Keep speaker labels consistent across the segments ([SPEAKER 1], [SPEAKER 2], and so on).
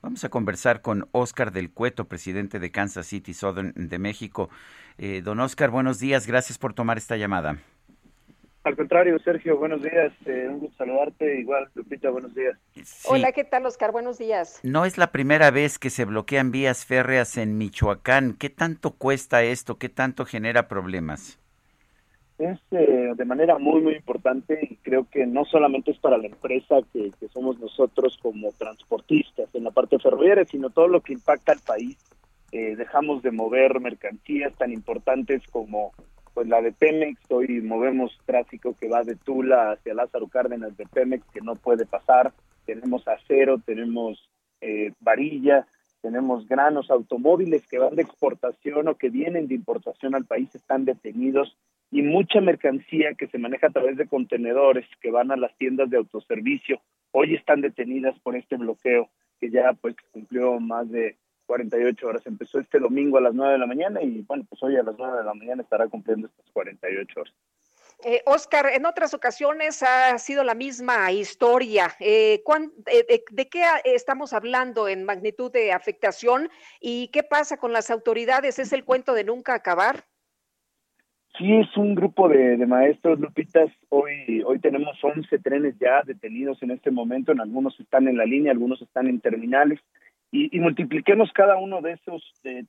[SPEAKER 1] Vamos a conversar con Oscar del Cueto, presidente de Kansas City Southern de México. Eh, don Oscar, buenos días. Gracias por tomar esta llamada.
[SPEAKER 2] Al contrario, Sergio, buenos días. Eh, un gusto saludarte. Igual, Lupita, buenos días.
[SPEAKER 3] Sí. Hola, ¿qué tal, Oscar? Buenos días.
[SPEAKER 1] No es la primera vez que se bloquean vías férreas en Michoacán. ¿Qué tanto cuesta esto? ¿Qué tanto genera problemas?
[SPEAKER 2] Es eh, de manera muy, muy importante y creo que no solamente es para la empresa que, somos nosotros como transportistas en la parte ferroviaria, sino todo lo que impacta al país. Eh, dejamos de mover mercancías tan importantes como pues la de Pemex, hoy movemos tráfico que va de Tula hacia Lázaro Cárdenas de Pemex que no puede pasar, tenemos acero, tenemos eh, varilla, tenemos granos, automóviles que van de exportación o que vienen de importación al país están detenidos y mucha mercancía que se maneja a través de contenedores que van a las tiendas de autoservicio hoy están detenidas por este bloqueo que ya pues cumplió más de 48 horas. Empezó este domingo a las 9 de la mañana y bueno, pues hoy a las 9 de la mañana estará cumpliendo estas 48 horas.
[SPEAKER 3] Eh, Oscar, en otras ocasiones ha sido la misma historia. Eh, eh, de, qué estamos hablando en magnitud de afectación y qué pasa con las autoridades? ¿Es el cuento de nunca acabar?
[SPEAKER 2] Sí, es un grupo de, maestros, Lupitas. Hoy, hoy tenemos 11 trenes ya detenidos en este momento. En algunos están en la línea, algunos están en terminales. Y, multipliquemos cada uno de esos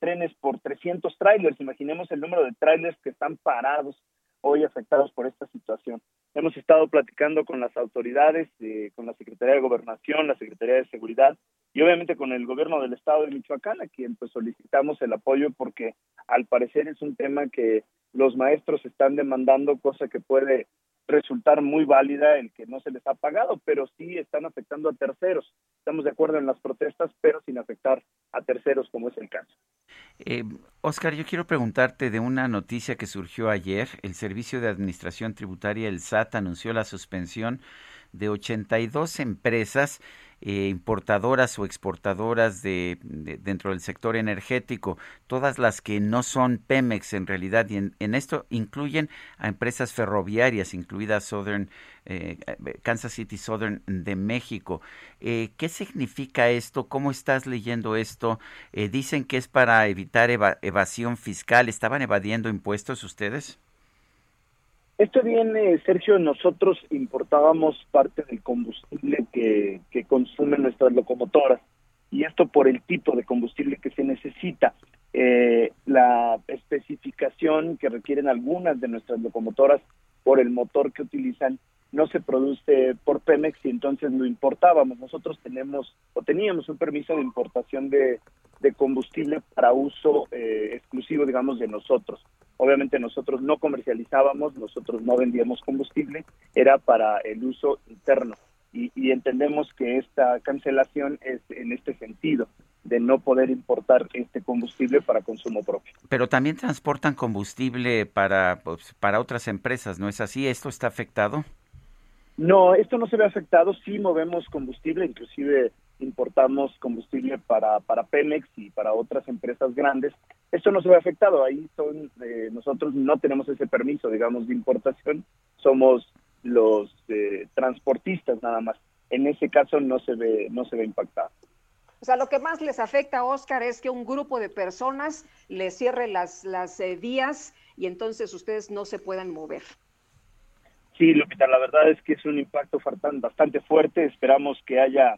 [SPEAKER 2] trenes por 300 trailers. Imaginemos el número de trailers que están parados hoy afectados por esta situación. Hemos estado platicando con las autoridades, eh, con la Secretaría de Gobernación, la Secretaría de Seguridad y obviamente con el gobierno del estado de Michoacán, a quien pues solicitamos el apoyo porque al parecer es un tema que los maestros están demandando, cosa que puede resultar muy válida el que no se les ha pagado, pero sí están afectando a terceros. Estamos de acuerdo en las protestas, pero sin afectar a terceros, como es el caso.
[SPEAKER 1] Eh, Oscar, yo quiero preguntarte de una noticia que surgió ayer. El Servicio de Administración Tributaria, el SAT, anunció la suspensión de 82 empresas eh, importadoras o exportadoras de, dentro del sector energético, todas las que no son Pemex en realidad, y en, esto incluyen a empresas ferroviarias, incluida Southern, eh, Kansas City Southern de México. Eh, ¿Qué significa esto? ¿Cómo estás leyendo esto? dicen que es para evitar evasión fiscal. ¿Estaban evadiendo impuestos ustedes?
[SPEAKER 2] Esto viene, Sergio, nosotros importábamos parte del combustible que, que consumen nuestras locomotoras y esto por el tipo de combustible que se necesita. Eh, la especificación que requieren algunas de nuestras locomotoras por el motor que utilizan no se produce por Pemex y entonces lo importábamos. Nosotros tenemos o teníamos un permiso de importación de, de combustible para uso eh, exclusivo, digamos, de nosotros. Obviamente nosotros no comercializábamos, nosotros no vendíamos combustible, era para el uso interno. Y, entendemos que esta cancelación es en este sentido de no poder importar este combustible para consumo propio.
[SPEAKER 1] Pero también transportan combustible para, pues, para otras empresas, ¿no es así? ¿Esto está afectado?
[SPEAKER 2] No, esto no se ve afectado, sí movemos combustible, inclusive importamos combustible para, para Pemex y para otras empresas grandes. Esto no se ve afectado, ahí son, eh, nosotros no tenemos ese permiso, digamos, de importación, somos los eh, transportistas nada más. En ese caso no se ve, no se ve impactado.
[SPEAKER 3] O sea, lo que más les afecta, Oscar, es que un grupo de personas les cierre las, las eh, vías y entonces ustedes no se puedan mover.
[SPEAKER 2] Sí, Lupita, la verdad es que es un impacto bastante fuerte. Esperamos que haya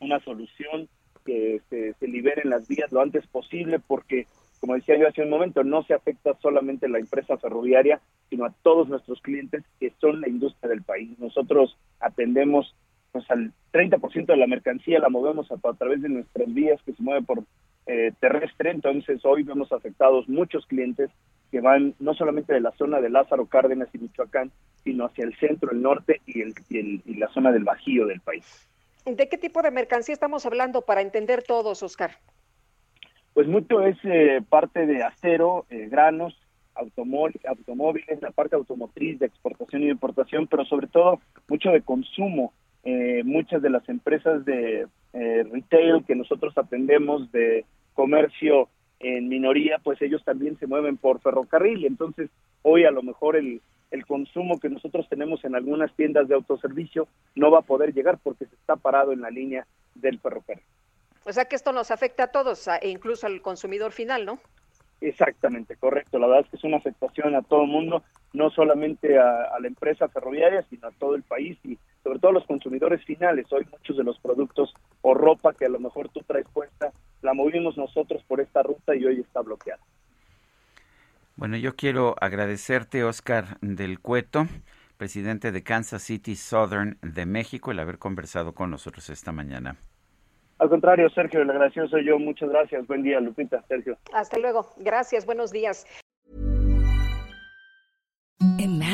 [SPEAKER 2] una solución, que se, se liberen las vías lo antes posible, porque, como decía yo hace un momento, no se afecta solamente a la empresa ferroviaria, sino a todos nuestros clientes que son la industria del país. Nosotros atendemos pues al 30% de la mercancía la movemos a, través de nuestras vías que se mueve por eh, terrestre, entonces hoy vemos afectados muchos clientes que van no solamente de la zona de Lázaro Cárdenas y Michoacán, sino hacia el centro, el norte y, el, y, la zona del Bajío del país.
[SPEAKER 3] ¿De qué tipo de mercancía estamos hablando para entender todos, Oscar?
[SPEAKER 2] Pues mucho es eh, parte de acero, eh, granos, automóviles, la parte automotriz de exportación y importación, pero sobre todo mucho de consumo. Eh, muchas de las empresas de retail que nosotros atendemos, de comercio en minoría, pues ellos también se mueven por ferrocarril. Entonces, hoy a lo mejor el, el consumo que nosotros tenemos en algunas tiendas de autoservicio no va a poder llegar porque se está parado en la línea del ferrocarril.
[SPEAKER 3] O sea que esto nos afecta a todos, e incluso al consumidor final, ¿no?
[SPEAKER 2] Exactamente, correcto. La verdad es que es una afectación a todo el mundo, no solamente a, la empresa ferroviaria, sino a todo el país y sobre todo a los consumidores finales. Hoy muchos de los productos o ropa que a lo mejor tú traes puesta, la movimos nosotros por esta ruta y hoy está bloqueada.
[SPEAKER 1] Bueno, yo quiero agradecerte, Oscar del Cueto, presidente de Kansas City Southern de México, el haber conversado con nosotros esta mañana.
[SPEAKER 2] Al contrario, Sergio, el agradecido soy yo. Muchas gracias. Buen día, Lupita, Sergio.
[SPEAKER 3] Hasta luego. Gracias. Buenos días.